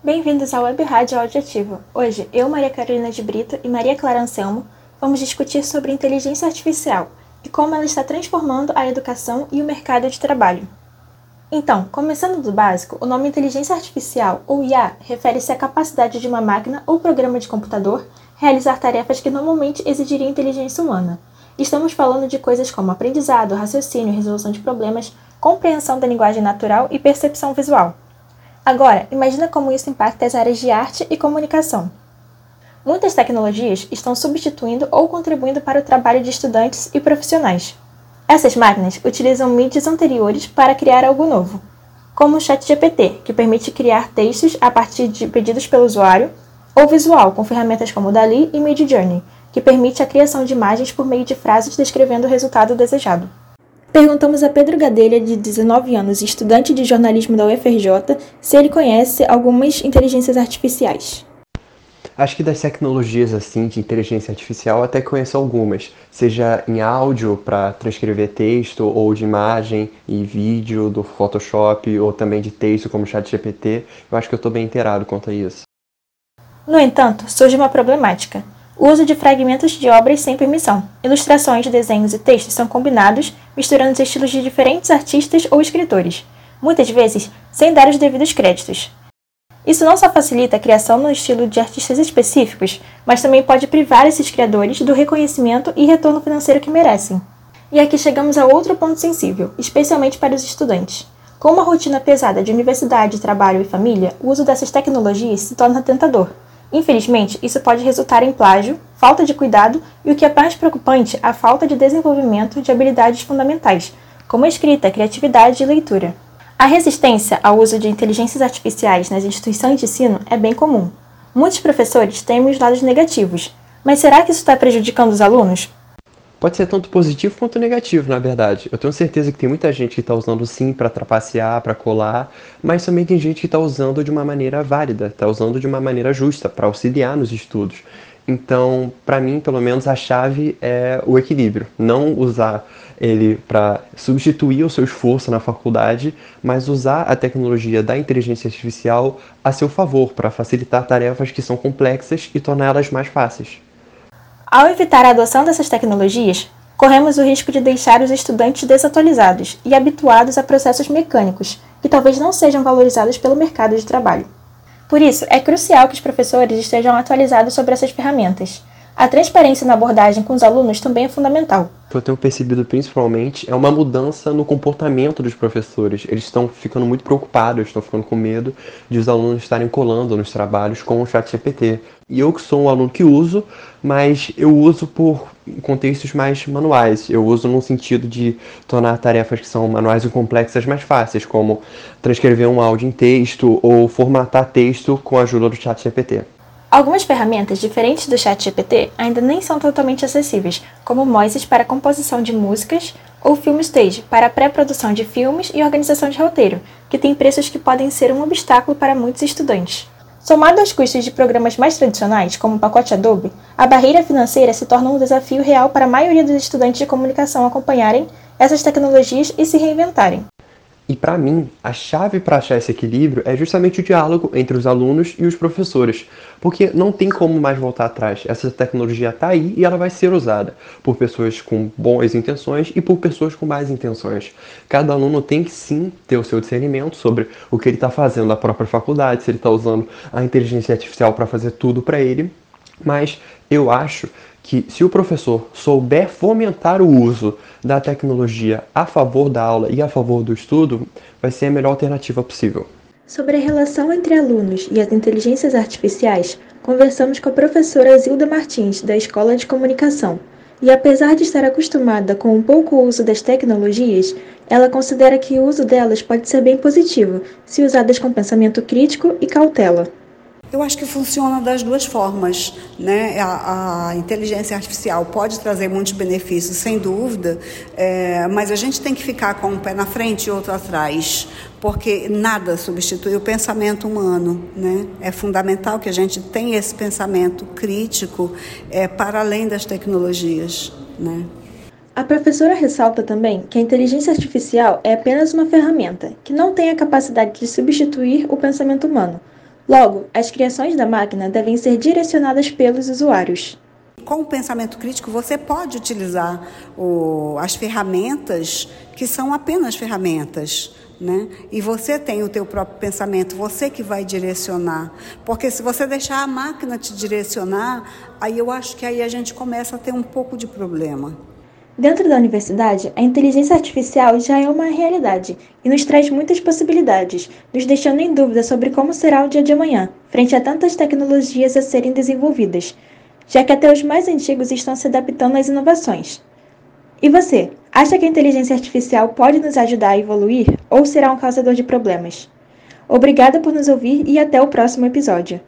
Bem-vindos ao Web Rádio Audiativo. Hoje, eu, Maria Carolina de Brito e Maria Clara Anselmo vamos discutir sobre inteligência artificial e como ela está transformando a educação e o mercado de trabalho. Então, começando do básico, o nome inteligência artificial, ou IA, refere-se à capacidade de uma máquina ou programa de computador realizar tarefas que normalmente exigiriam inteligência humana. Estamos falando de coisas como aprendizado, raciocínio, resolução de problemas, compreensão da linguagem natural e percepção visual. Agora, imagina como isso impacta as áreas de arte e comunicação. Muitas tecnologias estão substituindo ou contribuindo para o trabalho de estudantes e profissionais. Essas máquinas utilizam mídias anteriores para criar algo novo, como o ChatGPT, que permite criar textos a partir de pedidos pelo usuário, ou visual, com ferramentas como Dali e Midjourney, que permite a criação de imagens por meio de frases descrevendo o resultado desejado. Perguntamos a Pedro Gadelha, de 19 anos, estudante de jornalismo da UFRJ, se ele conhece algumas inteligências artificiais. Acho que das tecnologias assim de inteligência artificial até conheço algumas, seja em áudio para transcrever texto ou de imagem e vídeo do Photoshop ou também de texto como o ChatGPT. Eu acho que eu estou bem inteirado quanto a isso. No entanto, surge uma problemática. O uso de fragmentos de obras sem permissão. Ilustrações, desenhos e textos são combinados, misturando os estilos de diferentes artistas ou escritores, muitas vezes sem dar os devidos créditos. Isso não só facilita a criação no estilo de artistas específicos, mas também pode privar esses criadores do reconhecimento e retorno financeiro que merecem. E aqui chegamos a outro ponto sensível, especialmente para os estudantes. Com uma rotina pesada de universidade, trabalho e família, o uso dessas tecnologias se torna tentador Infelizmente, isso pode resultar em plágio, falta de cuidado e, o que é mais preocupante, a falta de desenvolvimento de habilidades fundamentais, como escrita, criatividade e leitura. A resistência ao uso de inteligências artificiais nas instituições de ensino é bem comum. Muitos professores temem os lados negativos, mas será que isso está prejudicando os alunos? Pode ser tanto positivo quanto negativo, na verdade. Eu tenho certeza que tem muita gente que está usando sim para trapacear, para colar, mas também tem gente que está usando de uma maneira válida, está usando de uma maneira justa, para auxiliar nos estudos. Então, para mim, pelo menos, a chave é o equilíbrio. Não usar ele para substituir o seu esforço na faculdade, mas usar a tecnologia da inteligência artificial a seu favor, para facilitar tarefas que são complexas e torná-las mais fáceis. Ao evitar a adoção dessas tecnologias, corremos o risco de deixar os estudantes desatualizados e habituados a processos mecânicos, que talvez não sejam valorizados pelo mercado de trabalho. Por isso, é crucial que os professores estejam atualizados sobre essas ferramentas, a transparência na abordagem com os alunos também é fundamental. O que eu tenho percebido principalmente é uma mudança no comportamento dos professores. Eles estão ficando muito preocupados, estão ficando com medo de os alunos estarem colando nos trabalhos com o chat GPT. E eu que sou um aluno que uso, mas eu uso por contextos mais manuais. Eu uso no sentido de tornar tarefas que são manuais e complexas mais fáceis, como transcrever um áudio em texto ou formatar texto com a ajuda do chat GPT. Algumas ferramentas diferentes do ChatGPT ainda nem são totalmente acessíveis, como Moises para composição de músicas ou FilmStage para pré-produção de filmes e organização de roteiro, que tem preços que podem ser um obstáculo para muitos estudantes. Somado aos custos de programas mais tradicionais, como o pacote Adobe, a barreira financeira se torna um desafio real para a maioria dos estudantes de comunicação acompanharem essas tecnologias e se reinventarem. E para mim, a chave para achar esse equilíbrio é justamente o diálogo entre os alunos e os professores, porque não tem como mais voltar atrás. Essa tecnologia está aí e ela vai ser usada por pessoas com boas intenções e por pessoas com más intenções. Cada aluno tem que sim ter o seu discernimento sobre o que ele está fazendo na própria faculdade, se ele está usando a inteligência artificial para fazer tudo para ele. Mas eu acho que se o professor souber fomentar o uso da tecnologia a favor da aula e a favor do estudo, vai ser a melhor alternativa possível. Sobre a relação entre alunos e as inteligências artificiais, conversamos com a professora Zilda Martins, da Escola de Comunicação. E apesar de estar acostumada com um pouco uso das tecnologias, ela considera que o uso delas pode ser bem positivo, se usadas com pensamento crítico e cautela. Eu acho que funciona das duas formas. Né? A, a inteligência artificial pode trazer muitos benefícios, sem dúvida, é, mas a gente tem que ficar com um pé na frente e outro atrás, porque nada substitui o pensamento humano. Né? É fundamental que a gente tenha esse pensamento crítico é, para além das tecnologias. Né? A professora ressalta também que a inteligência artificial é apenas uma ferramenta que não tem a capacidade de substituir o pensamento humano Logo, as criações da máquina devem ser direcionadas pelos usuários. Com o pensamento crítico, você pode utilizar o, as ferramentas que são apenas ferramentas. Né? E você tem o teu próprio pensamento, você que vai direcionar. Porque se você deixar a máquina te direcionar, aí eu acho que aí a gente começa a ter um pouco de problema. Dentro da universidade, a inteligência artificial já é uma realidade e nos traz muitas possibilidades, nos deixando em dúvida sobre como será o dia de amanhã, frente a tantas tecnologias a serem desenvolvidas, já que até os mais antigos estão se adaptando às inovações. E você, acha que a inteligência artificial pode nos ajudar a evoluir ou será um causador de problemas? Obrigada por nos ouvir e até o próximo episódio.